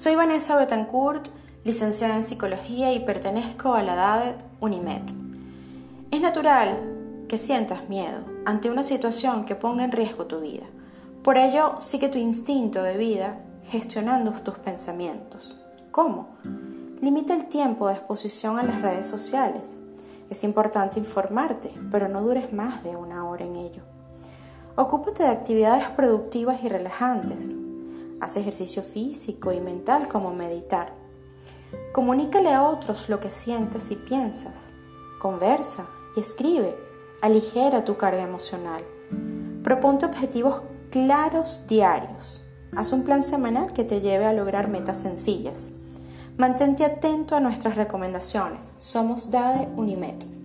Soy Vanessa Betancourt, licenciada en psicología y pertenezco a la DADET UNIMED. Es natural que sientas miedo ante una situación que ponga en riesgo tu vida. Por ello, sigue tu instinto de vida gestionando tus pensamientos. ¿Cómo? Limita el tiempo de exposición a las redes sociales. Es importante informarte, pero no dures más de una hora en ello. Ocúpate de actividades productivas y relajantes. Haz ejercicio físico y mental como meditar. Comunícale a otros lo que sientes y piensas. Conversa y escribe. Aligera tu carga emocional. Proponte objetivos claros diarios. Haz un plan semanal que te lleve a lograr metas sencillas. Mantente atento a nuestras recomendaciones. Somos DADE Unimed.